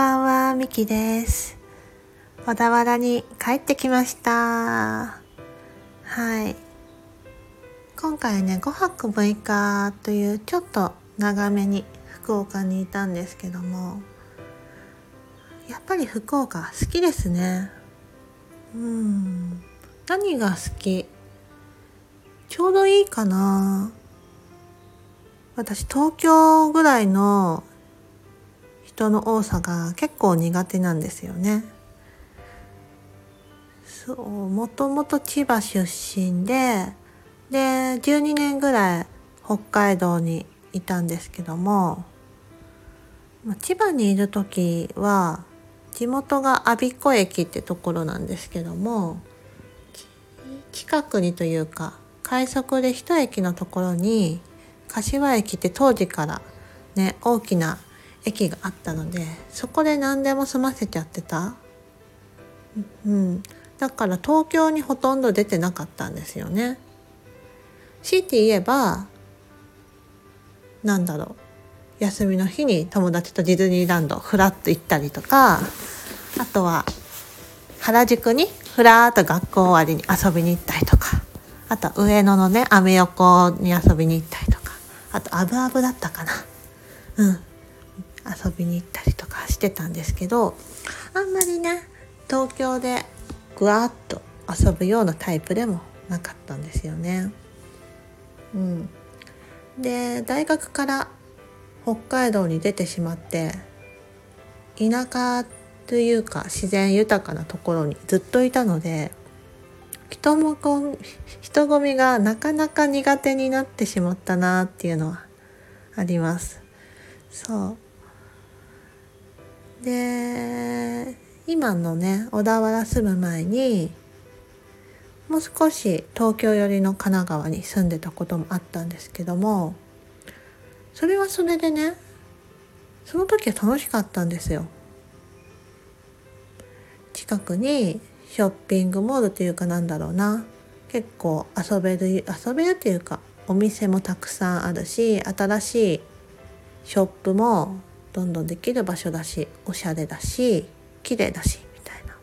ばんは、みきです。小田原に帰ってきました。はい。今回ね、5泊6日というちょっと長めに福岡にいたんですけども、やっぱり福岡好きですね。うん。何が好き？ちょうどいいかな私東京ぐらいの人の多さが結構苦手なんですよね。そうもともと千葉出身でで12年ぐらい北海道にいたんですけども千葉にいる時は地元が我孫子駅ってところなんですけども近くにというか快速で一駅のところに柏駅って当時からね大きな駅があったのでそこで何でも済ませちゃってた？うん。だから東京にほとんど出てなかったんですよね。強いて言えばなんだろう。休みの日に友達とディズニーランドフラッと行ったりとかあとは原宿にふらっと学校終わりに遊びに行ったりとかあとは上野のねアメ横に遊びに行ったりとかあとアブアブだったかな。うん。遊びに行ったりとかしてたんですけどあんまりね東京でぐわっと遊ぶようなタイプでもなかったんですよね。うん、で大学から北海道に出てしまって田舎というか自然豊かなところにずっといたので人もこ人混みがなかなか苦手になってしまったなっていうのはあります。そうで今のね小田原住む前にもう少し東京寄りの神奈川に住んでたこともあったんですけどもそれはそれでねその時は楽しかったんですよ。近くにショッピングモールっていうかなんだろうな結構遊べる遊べるっていうかお店もたくさんあるし新しいショップもどんどんできる場所だしおしゃれだし綺麗だしみたいな。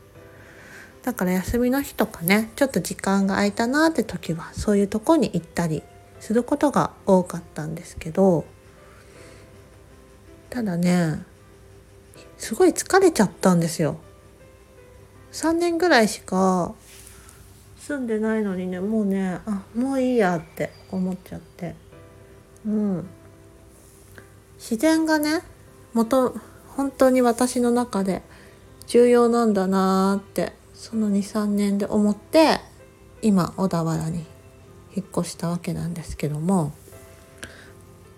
だから休みの日とかねちょっと時間が空いたなって時はそういうとこに行ったりすることが多かったんですけどただねすごい疲れちゃったんですよ。3年ぐらいしか住んでないのにねもうねあもういいやって思っちゃって。うん。自然がね元本当に私の中で重要なんだなーってその23年で思って今小田原に引っ越したわけなんですけども、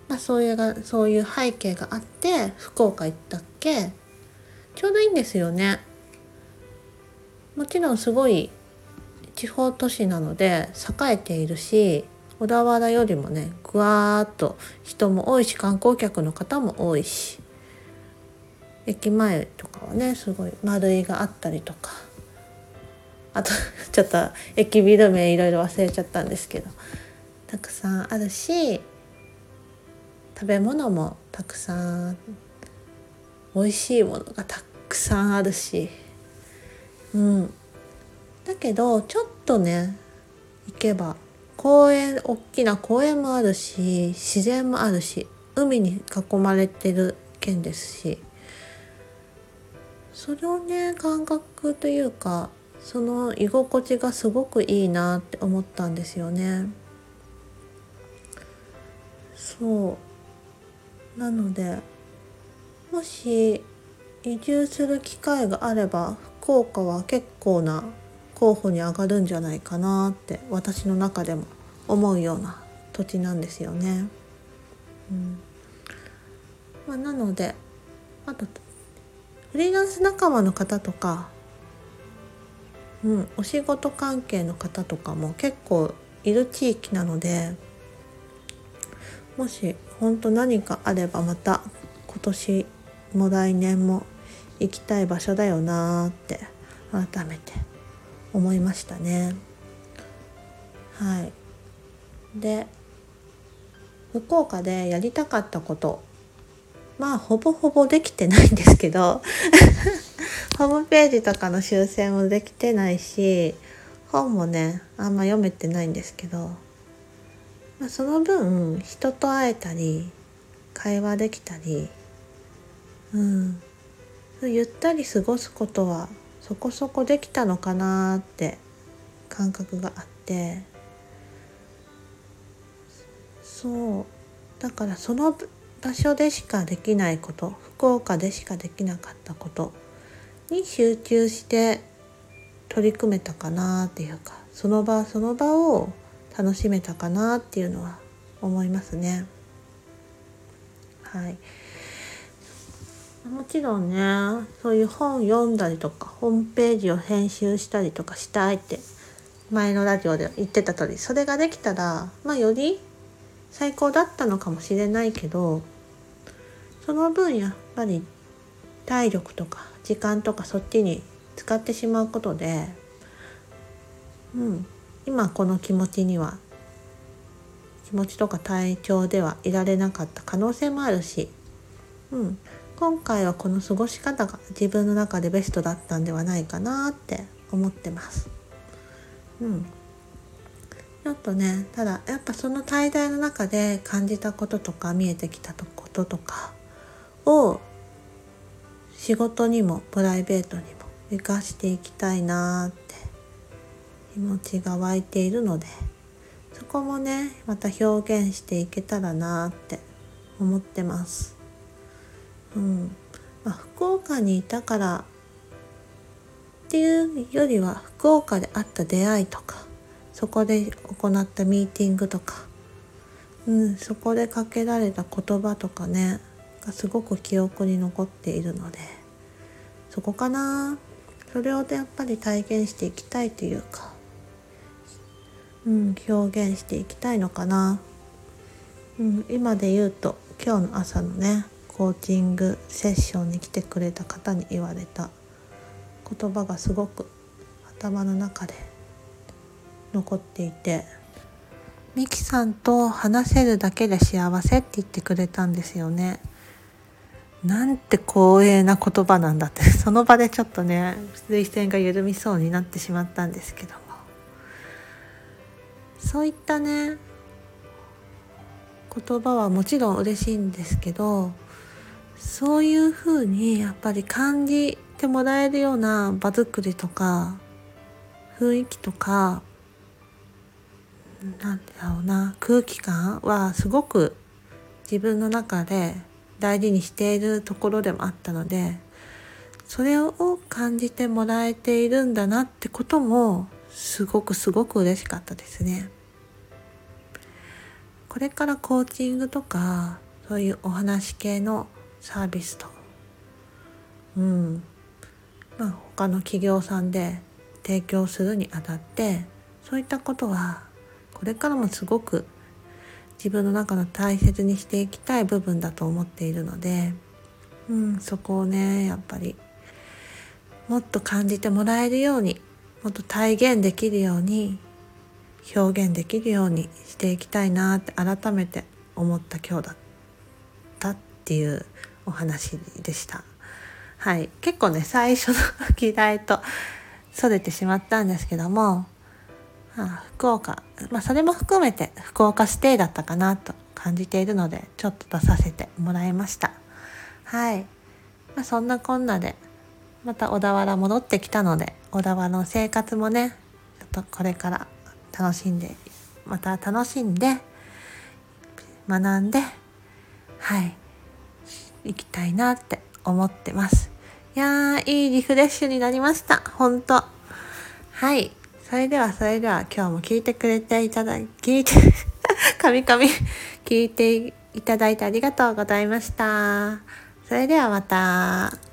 まあ、そういうがそういう背景があって福岡行ったっけちょうどいいんですよね。もちろんすごい地方都市なので栄えているし小田原よりもねぐわーっと人も多いし観光客の方も多いし駅前とかはねすごい丸いがあったりとか。あと ちょっと駅ビル名いろいろ忘れちゃったんですけど。たくさんあるし食べ物もたくさん美味しいものがたくさんあるし。うん。だけどちょっとね行けば公園大きな公園もあるし自然もあるし海に囲まれてる県ですし。そのね感覚というかその居心地がすごくいいなって思ったんですよね。そうなのでもし移住する機会があれば福岡は結構な候補に上がるんじゃないかなって私の中でも思うような土地なんですよね。うんまあ、なのであとフリーランス仲間の方とか、うん、お仕事関係の方とかも結構いる地域なのでもし本当何かあればまた今年も来年も行きたい場所だよなーって改めて思いましたね。はい、で福岡でやりたかったことまあほぼほぼできてないんですけど ホームページとかの修正もできてないし本もねあんま読めてないんですけど、まあ、その分人と会えたり会話できたりうん。ゆったり過ごすことはそこそこできたのかなって感覚があって。そう。だからその場所でしかできないこと福岡でしかできなかったことに集中して取り組めたかなっていうかその場その場を楽しめたかなっていうのは思いますね。はい、もちろんねそういう本読んだりとかホームページを編集したりとかしたいって前のラジオで言ってた通りそれができたらまあより最高だったのかもしれないけどその分やっぱり体力とか時間とかそっちに使ってしまうことで、うん、今この気持ちには気持ちとか体調ではいられなかった可能性もあるし、うん、今回はこの過ごし方が自分の中でベストだったんではないかなって思ってます。うん、ょっとねただやっぱその滞在の中で感じたこととか見えてきたこととかを仕事にもプライベートにも生かしていきたいなって気持ちが湧いているのでそこもねまた表現していけたらなって思ってます。うんまあ、福岡にいたからっていうよりは福岡であった出会いとかそこで行ったミーティングとか、うん、そこでかけられた言葉とかねがすごく記憶に残っているのでそこかな。それをやっぱり体現していきたいというか、うん、表現していきたいのかな、うん、今で言うと今日の朝のねコーチングセッションに来てくれた方に言われた言葉がすごく頭の中で残っていてミキさんと話せるだけで幸せって言ってくれたんですよね。なんて光栄な言葉なんだって その場でちょっとね涙腺が緩みそうになってしまったんですけどもそういったね言葉はもちろん嬉しいんですけどそういうふうにやっぱり感じてもらえるような場作りとか雰囲気とかなんだろうな空気感はすごく自分の中で大事にしているところでもあったのでそれを感じてもらえているんだなってこともすごくすごく嬉しかったですね。これからコーチングとかそういうお話系のサービスとうんまあ他の企業さんで提供するにあたってそういったことはこれからもすごく自分の中の大切にしていきたい部分だと思っているので、うん、そこをねやっぱりもっと感じてもらえるようにもっと体現できるように表現できるようにしていきたいなって改めて思った今日だったっていうお話でした。はい、結構ね最初の 議題とそれてしまったんですけども福岡、まあ、それも含めて福岡ステイだったかなと感じているのでちょっと出させてもらいました。はい、まあ、そんなこんなでまた小田原戻ってきたので小田原の生活もねちょっとこれから楽しんでまた楽しんで学んではい。行きたいなって思ってます。いやーいいリフレッシュになりました。本当はい。それではそれでは今日も聞いてくれていただき、聞いて、かみかみ、聞いていただいてありがとうございました。それではまた。